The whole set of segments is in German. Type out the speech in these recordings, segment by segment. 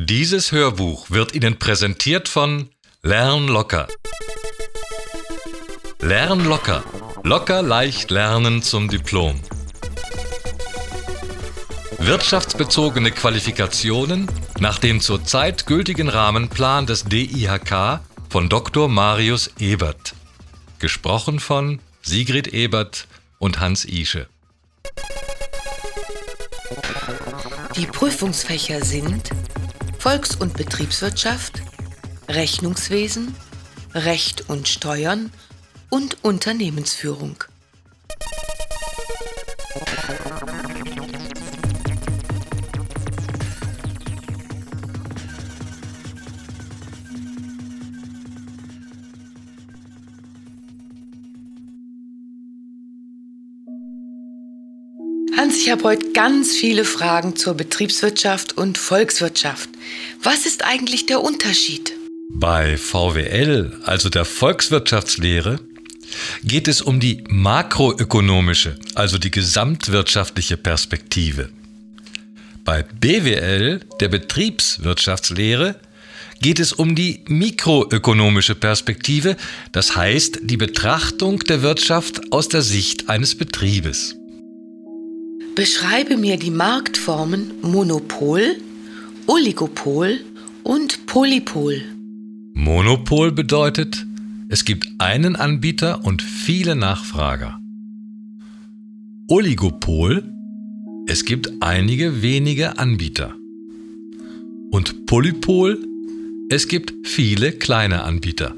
Dieses Hörbuch wird Ihnen präsentiert von Lern locker. Lern locker. Locker leicht lernen zum Diplom. Wirtschaftsbezogene Qualifikationen nach dem zurzeit gültigen Rahmenplan des DIHK von Dr. Marius Ebert. Gesprochen von Sigrid Ebert und Hans Ische. Die Prüfungsfächer sind Volks- und Betriebswirtschaft, Rechnungswesen, Recht und Steuern und Unternehmensführung. Hans, ich habe heute ganz viele Fragen zur Betriebswirtschaft und Volkswirtschaft. Was ist eigentlich der Unterschied? Bei VWL, also der Volkswirtschaftslehre, geht es um die makroökonomische, also die gesamtwirtschaftliche Perspektive. Bei BWL, der Betriebswirtschaftslehre, geht es um die mikroökonomische Perspektive, das heißt die Betrachtung der Wirtschaft aus der Sicht eines Betriebes. Beschreibe mir die Marktformen Monopol, Oligopol und Polypol. Monopol bedeutet, es gibt einen Anbieter und viele Nachfrager. Oligopol, es gibt einige wenige Anbieter. Und Polypol, es gibt viele kleine Anbieter.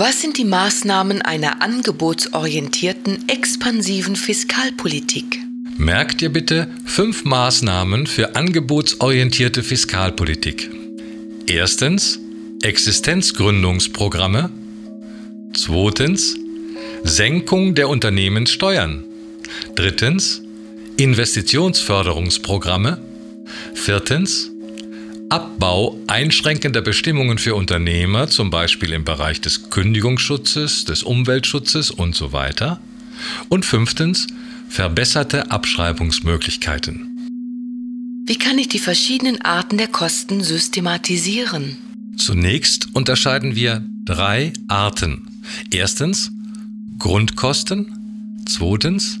Was sind die Maßnahmen einer angebotsorientierten, expansiven Fiskalpolitik? Merkt ihr bitte fünf Maßnahmen für angebotsorientierte Fiskalpolitik. Erstens Existenzgründungsprogramme. Zweitens Senkung der Unternehmenssteuern. Drittens Investitionsförderungsprogramme. Viertens Abbau einschränkender Bestimmungen für Unternehmer, zum Beispiel im Bereich des Kündigungsschutzes, des Umweltschutzes und so weiter. Und fünftens, verbesserte Abschreibungsmöglichkeiten. Wie kann ich die verschiedenen Arten der Kosten systematisieren? Zunächst unterscheiden wir drei Arten. Erstens Grundkosten, zweitens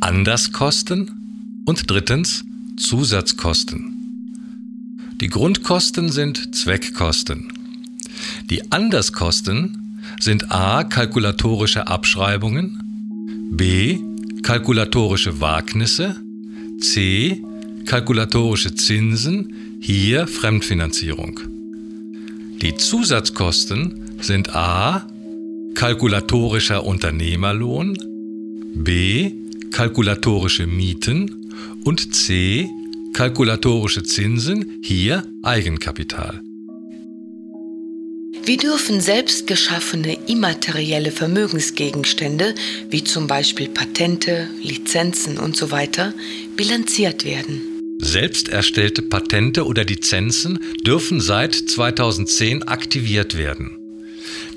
Anderskosten und drittens Zusatzkosten. Die Grundkosten sind Zweckkosten. Die Anderskosten sind a. kalkulatorische Abschreibungen, b. kalkulatorische Wagnisse, c. kalkulatorische Zinsen, hier Fremdfinanzierung. Die Zusatzkosten sind a. kalkulatorischer Unternehmerlohn, b. kalkulatorische Mieten und c kalkulatorische Zinsen, hier Eigenkapital. Wie dürfen selbst geschaffene immaterielle Vermögensgegenstände, wie zum Beispiel Patente, Lizenzen usw., so bilanziert werden? Selbst erstellte Patente oder Lizenzen dürfen seit 2010 aktiviert werden.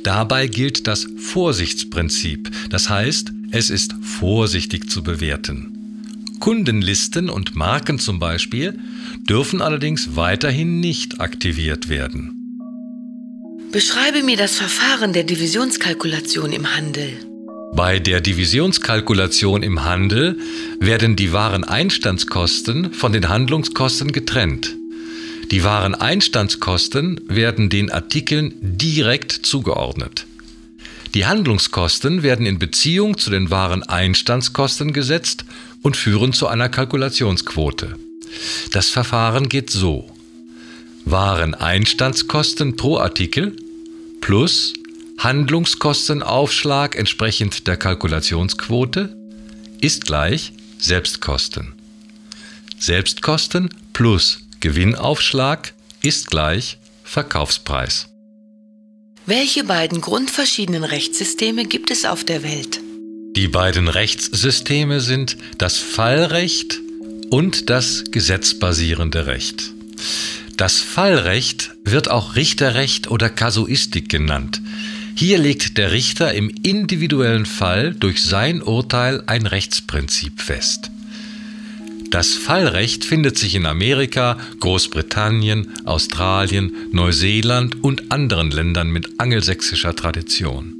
Dabei gilt das Vorsichtsprinzip, das heißt, es ist vorsichtig zu bewerten. Kundenlisten und Marken zum Beispiel dürfen allerdings weiterhin nicht aktiviert werden. Beschreibe mir das Verfahren der Divisionskalkulation im Handel. Bei der Divisionskalkulation im Handel werden die Wareneinstandskosten von den Handlungskosten getrennt. Die Wareneinstandskosten werden den Artikeln direkt zugeordnet. Die Handlungskosten werden in Beziehung zu den Wareneinstandskosten gesetzt und führen zu einer Kalkulationsquote. Das Verfahren geht so. Wareneinstandskosten pro Artikel plus Handlungskostenaufschlag entsprechend der Kalkulationsquote ist gleich Selbstkosten. Selbstkosten plus Gewinnaufschlag ist gleich Verkaufspreis. Welche beiden grundverschiedenen Rechtssysteme gibt es auf der Welt? Die beiden Rechtssysteme sind das Fallrecht und das gesetzbasierende Recht. Das Fallrecht wird auch Richterrecht oder Kasuistik genannt. Hier legt der Richter im individuellen Fall durch sein Urteil ein Rechtsprinzip fest. Das Fallrecht findet sich in Amerika, Großbritannien, Australien, Neuseeland und anderen Ländern mit angelsächsischer Tradition.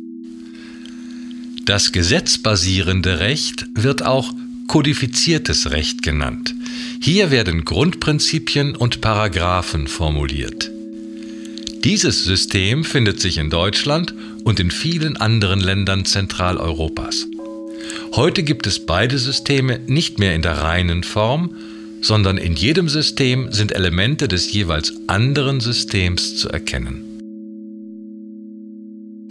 Das gesetzbasierende Recht wird auch kodifiziertes Recht genannt. Hier werden Grundprinzipien und Paragraphen formuliert. Dieses System findet sich in Deutschland und in vielen anderen Ländern Zentraleuropas. Heute gibt es beide Systeme nicht mehr in der reinen Form, sondern in jedem System sind Elemente des jeweils anderen Systems zu erkennen.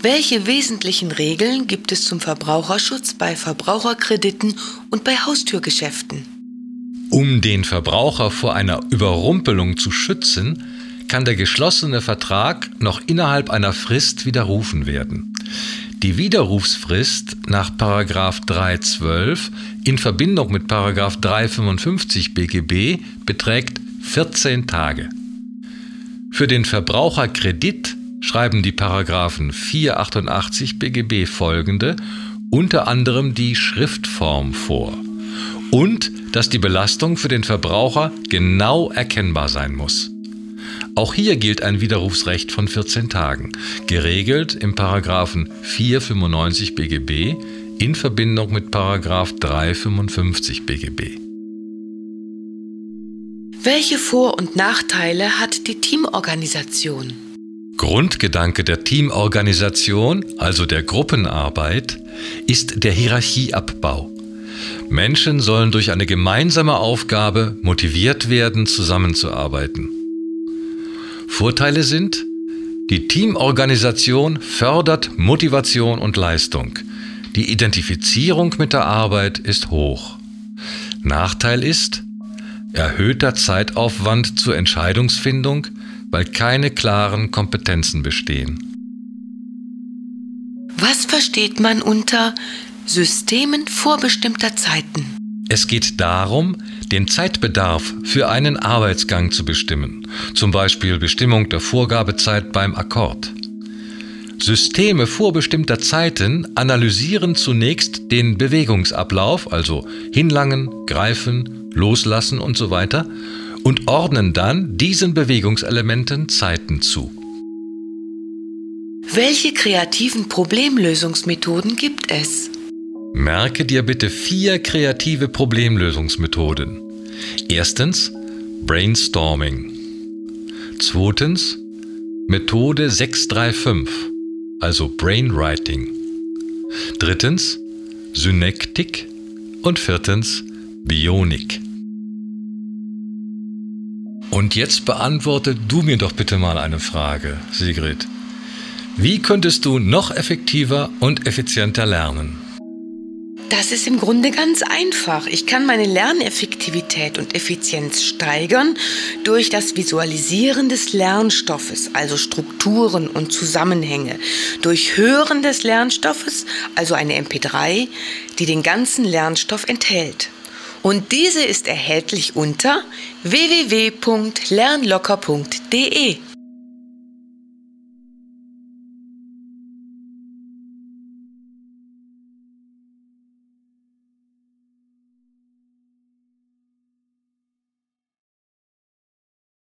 Welche wesentlichen Regeln gibt es zum Verbraucherschutz bei Verbraucherkrediten und bei Haustürgeschäften? Um den Verbraucher vor einer Überrumpelung zu schützen, kann der geschlossene Vertrag noch innerhalb einer Frist widerrufen werden. Die Widerrufsfrist nach 312 in Verbindung mit 355 BGB beträgt 14 Tage. Für den Verbraucherkredit schreiben die Paragraphen 488 BGB folgende unter anderem die Schriftform vor und dass die Belastung für den Verbraucher genau erkennbar sein muss. Auch hier gilt ein Widerrufsrecht von 14 Tagen, geregelt im Paragraphen 495 BGB in Verbindung mit Paragraph 355 BGB. Welche Vor- und Nachteile hat die Teamorganisation? Grundgedanke der Teamorganisation, also der Gruppenarbeit, ist der Hierarchieabbau. Menschen sollen durch eine gemeinsame Aufgabe motiviert werden, zusammenzuarbeiten. Vorteile sind, die Teamorganisation fördert Motivation und Leistung. Die Identifizierung mit der Arbeit ist hoch. Nachteil ist erhöhter Zeitaufwand zur Entscheidungsfindung, weil keine klaren Kompetenzen bestehen. Was versteht man unter Systemen vorbestimmter Zeiten? Es geht darum, den Zeitbedarf für einen Arbeitsgang zu bestimmen, zum Beispiel Bestimmung der Vorgabezeit beim Akkord. Systeme vorbestimmter Zeiten analysieren zunächst den Bewegungsablauf, also hinlangen, greifen, loslassen und so weiter, und ordnen dann diesen Bewegungselementen Zeiten zu. Welche kreativen Problemlösungsmethoden gibt es? Merke dir bitte vier kreative Problemlösungsmethoden. Erstens Brainstorming. Zweitens Methode 635, also Brainwriting. Drittens Synektik und viertens Bionik. Und jetzt beantworte du mir doch bitte mal eine Frage, Sigrid. Wie könntest du noch effektiver und effizienter lernen? Das ist im Grunde ganz einfach. Ich kann meine Lerneffektivität und Effizienz steigern durch das Visualisieren des Lernstoffes, also Strukturen und Zusammenhänge, durch Hören des Lernstoffes, also eine MP3, die den ganzen Lernstoff enthält. Und diese ist erhältlich unter www.lernlocker.de.